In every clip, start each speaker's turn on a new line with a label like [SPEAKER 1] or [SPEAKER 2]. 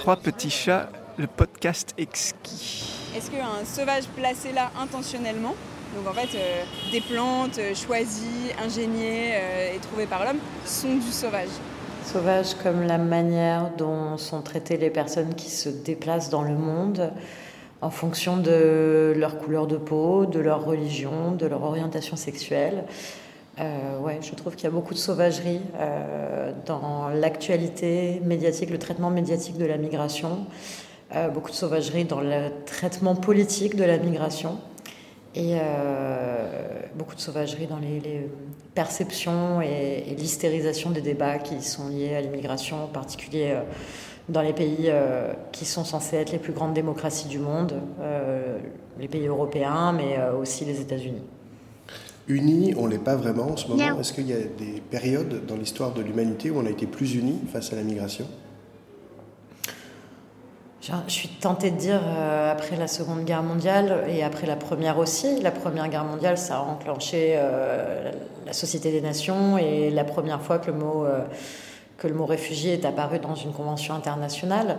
[SPEAKER 1] Trois petits chats, le podcast exquis.
[SPEAKER 2] Est-ce qu'un sauvage placé là intentionnellement, donc en fait euh, des plantes euh, choisies, ingéniées euh, et trouvées par l'homme, sont du sauvage
[SPEAKER 3] Sauvage comme la manière dont sont traitées les personnes qui se déplacent dans le monde en fonction de leur couleur de peau, de leur religion, de leur orientation sexuelle. Euh, je trouve qu'il y a beaucoup de sauvagerie euh, dans l'actualité médiatique, le traitement médiatique de la migration, euh, beaucoup de sauvagerie dans le traitement politique de la migration et beaucoup de sauvagerie dans les, perceptions et, et l'hystérisation des débats qui sont liés à l'immigration, en particulier dans les pays qui sont censés être les plus grandes démocraties du monde, les pays européens, mais aussi les États-Unis.
[SPEAKER 4] Unis, on ne l'est pas vraiment en ce moment. Est-ce qu'il y a des périodes dans l'histoire de l'humanité où on a été plus unis face à la migration?
[SPEAKER 3] Je suis tentée de dire euh, après la Seconde Guerre mondiale et après la Première aussi. La Première Guerre mondiale, ça a enclenché euh, la Société des Nations et la première fois que le mot, euh, que le mot réfugié est apparu dans une convention internationale.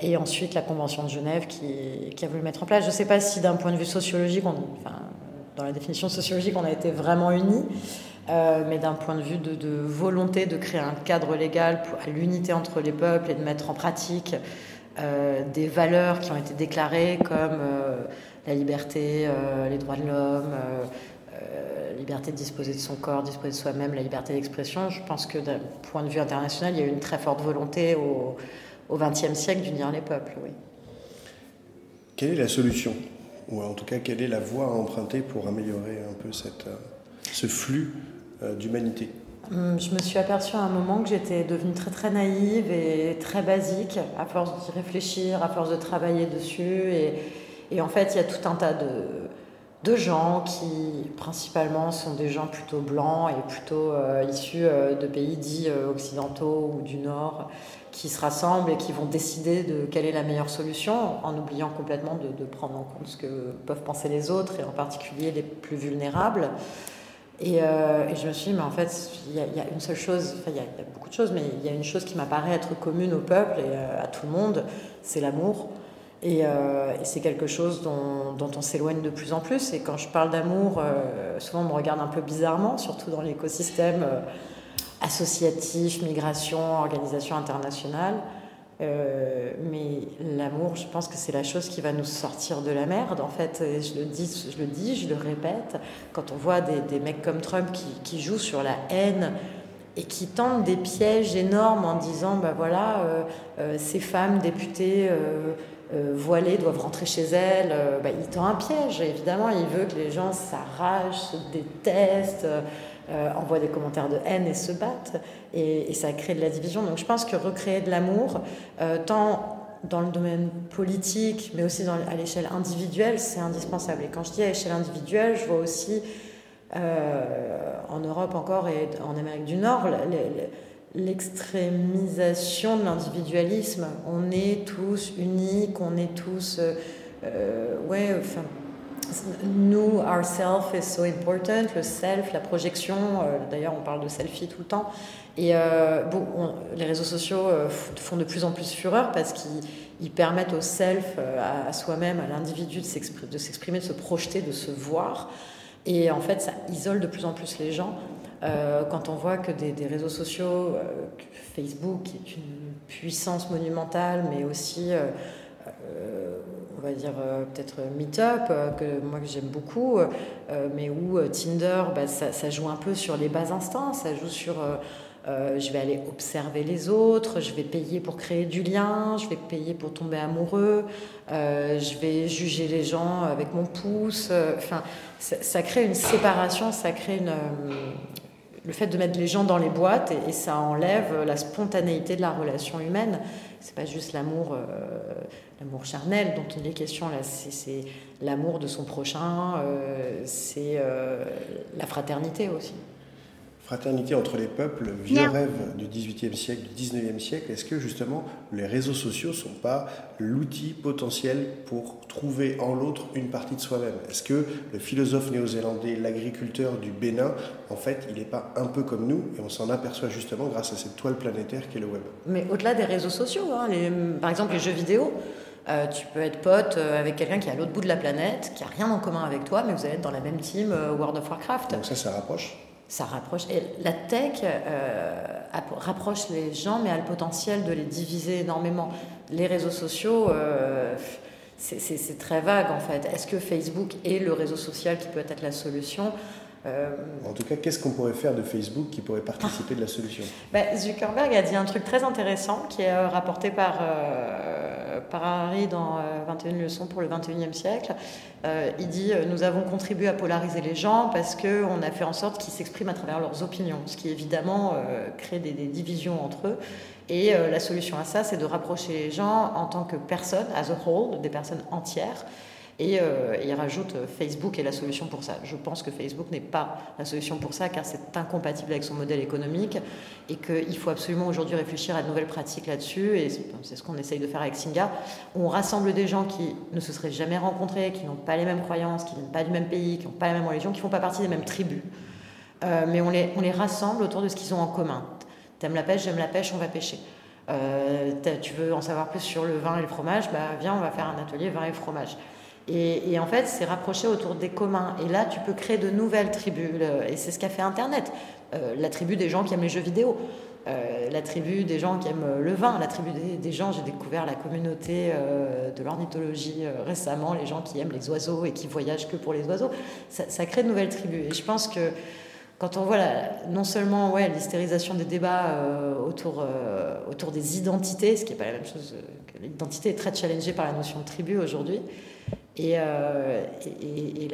[SPEAKER 3] et ensuite la Convention de Genève qui, qui, a voulu le mettre en place. Je ne sais pas si d'un point de vue sociologique, on, enfin, dans la définition sociologique, on a été vraiment unis. Euh, mais d'un point de vue de, volonté de créer un cadre légal pour, à l'unité entre les peuples et de mettre en pratique euh, des valeurs qui ont été déclarées comme euh, la liberté, les droits de l'homme, la liberté de disposer de son corps, disposer de soi-même, la liberté d'expression, je pense que d'un point de vue international, il y a eu une très forte volonté au XXe siècle d'unir les peuples.
[SPEAKER 4] Quelle est la solution? Ou en tout cas quelle est la voie à emprunter pour améliorer un peu cette, euh, ce flux euh, d'humanité?
[SPEAKER 3] Hum, je me suis aperçue à un moment que j'étais devenue très très naïve et très basique à force d'y réfléchir, à force de travailler dessus. Et, et, en fait, il y a tout un tas de, de gens qui principalement sont des gens plutôt blancs et plutôt euh, issus de pays dits occidentaux ou du Nord qui se rassemblent et qui vont décider de quelle est la meilleure solution, en oubliant complètement de, prendre en compte ce que peuvent penser les autres, et en particulier les plus vulnérables. Et, euh, je me suis dit, mais en fait, il y, a une seule chose, enfin, il y, a beaucoup de choses, mais il y a une chose qui m'apparaît être commune au peuple et euh, à tout le monde, c'est l'amour. Euh, et, c'est quelque chose dont, on s'éloigne de plus en plus. Et quand je parle d'amour, souvent on me regarde un peu bizarrement, surtout dans l'écosystème associatif, migration, organisation internationale. Euh, mais l'amour, je pense que c'est la chose qui va nous sortir de la merde. En fait, je le dis, je le, dis, je le répète, quand on voit des, mecs comme Trump qui, qui, jouent sur la haine et qui tentent des pièges énormes en disant, ben voilà, euh, euh, ces femmes députées voilées doivent rentrer chez elles, bah, il tend un piège. Évidemment, il veut que les gens s'arrachent, se détestent. Euh, envoient des commentaires de haine et se battent, et, ça crée de la division. Donc je pense que recréer de l'amour, euh, tant dans le domaine politique, mais aussi à l'échelle individuelle, c'est indispensable. Et quand je dis à l'échelle individuelle, je vois aussi euh, en Europe encore et en Amérique du Nord l'extrémisation de l'individualisme. On est tous uniques, on est tous... ouais, enfin nous, ourself is so important, le self, la projection, euh, d'ailleurs on parle de selfie tout le temps, et euh, bon, les réseaux sociaux euh, font de plus en plus fureur parce qu'ils permettent au self, à, soi-même, à l'individu de s'exprimer, de, se projeter, de se voir, et en fait ça isole de plus en plus les gens. Quand on voit que des, réseaux sociaux, Facebook est une puissance monumentale, mais aussi on va dire euh, peut-être Meetup, euh, que moi j'aime beaucoup, euh, mais où Tinder, bah, ça, joue un peu sur les bas instincts, ça joue sur je vais aller observer les autres, je vais payer pour créer du lien, je vais payer pour tomber amoureux, je vais juger les gens avec mon pouce. Enfin, ça, crée une séparation, ça crée une, le fait de mettre les gens dans les boîtes et, ça enlève la spontanéité de la relation humaine. C'est pas juste l'amour, euh, l'amour charnel dont il est question là. C'est, l'amour de son prochain, euh, c'est euh, la fraternité aussi.
[SPEAKER 4] Fraternité entre les peuples, vieux rêve du XVIIIe siècle, du XIXe siècle, est-ce que justement les réseaux sociaux ne sont pas l'outil potentiel pour trouver en l'autre une partie de soi-même? Est-ce que le philosophe néo-zélandais, l'agriculteur du Bénin, en fait, il n'est pas un peu comme nous et on s'en aperçoit justement grâce à cette toile planétaire qu'est le web?
[SPEAKER 3] Mais au-delà des réseaux sociaux, hein, par exemple les jeux vidéo, euh, tu peux être pote euh, avec quelqu'un qui est à l'autre bout de la planète, qui a rien en commun avec toi, mais vous allez être dans la même team euh, World of Warcraft.
[SPEAKER 4] Donc ça, ça rapproche?
[SPEAKER 3] Ça rapproche. Et la tech rapproche les gens, mais a le potentiel de les diviser énormément. Les réseaux sociaux, c'est très vague en fait. Est-ce que Facebook est le réseau social qui peut être la solution?
[SPEAKER 4] Euh, en tout cas, qu'est-ce qu'on pourrait faire de Facebook qui pourrait participer de la solution?
[SPEAKER 3] Bah, Zuckerberg a dit un truc très intéressant qui est euh, rapporté par, euh, dans 21 leçons pour le 21e siècle. il dit Nous avons contribué à polariser les gens parce qu'on a fait en sorte qu'ils s'expriment à travers leurs opinions, ce qui évidemment crée des, des, divisions entre eux. Et la solution à ça, c'est de rapprocher les gens en tant que personnes, as a whole, des personnes entières. Et euh, il rajoute euh, Facebook est la solution pour ça. Je pense que Facebook n'est pas la solution pour ça car c'est incompatible avec son modèle économique et qu'il faut absolument aujourd'hui réfléchir à de nouvelles pratiques là-dessus. Et c'est ce qu'on essaye de faire avec Singa. On rassemble des gens qui ne se seraient jamais rencontrés, qui n'ont pas les mêmes croyances, qui viennent pas du même pays, qui n'ont pas la même religion, qui ne font pas partie des mêmes tribus. Euh, mais on les, on les rassemble autour de ce qu'ils ont en commun. T'aimes la pêche, j'aime la pêche, on va pêcher. tu veux en savoir plus sur le vin et le fromage, bah viens, on va faire un atelier vin et fromage. Et, en fait, c'est rapproché autour des communs. Et là, tu peux créer de nouvelles tribus. Et c'est ce qu'a fait Internet. Euh, la tribu des gens qui aiment les jeux vidéo. Euh, la tribu des gens qui aiment le vin, la tribu des, gens, j'ai découvert la communauté euh, de l'ornithologie récemment, les gens qui aiment les oiseaux et qui voyagent que pour les oiseaux, ça, crée de nouvelles tribus. Et je pense que quand on voit non seulement ouais, l'hystérisation des débats autour, autour des identités, ce qui n'est pas la même chose, l'identité est très challengée par la notion de tribu aujourd'hui, euh, et, et,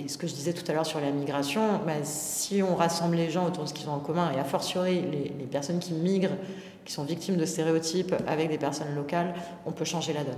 [SPEAKER 3] et, ce que je disais tout à l'heure sur la migration, bah, si on rassemble les gens autour de ce qu'ils ont en commun, et a fortiori les, les, personnes qui migrent, qui sont victimes de stéréotypes avec des personnes locales, on peut changer la donne.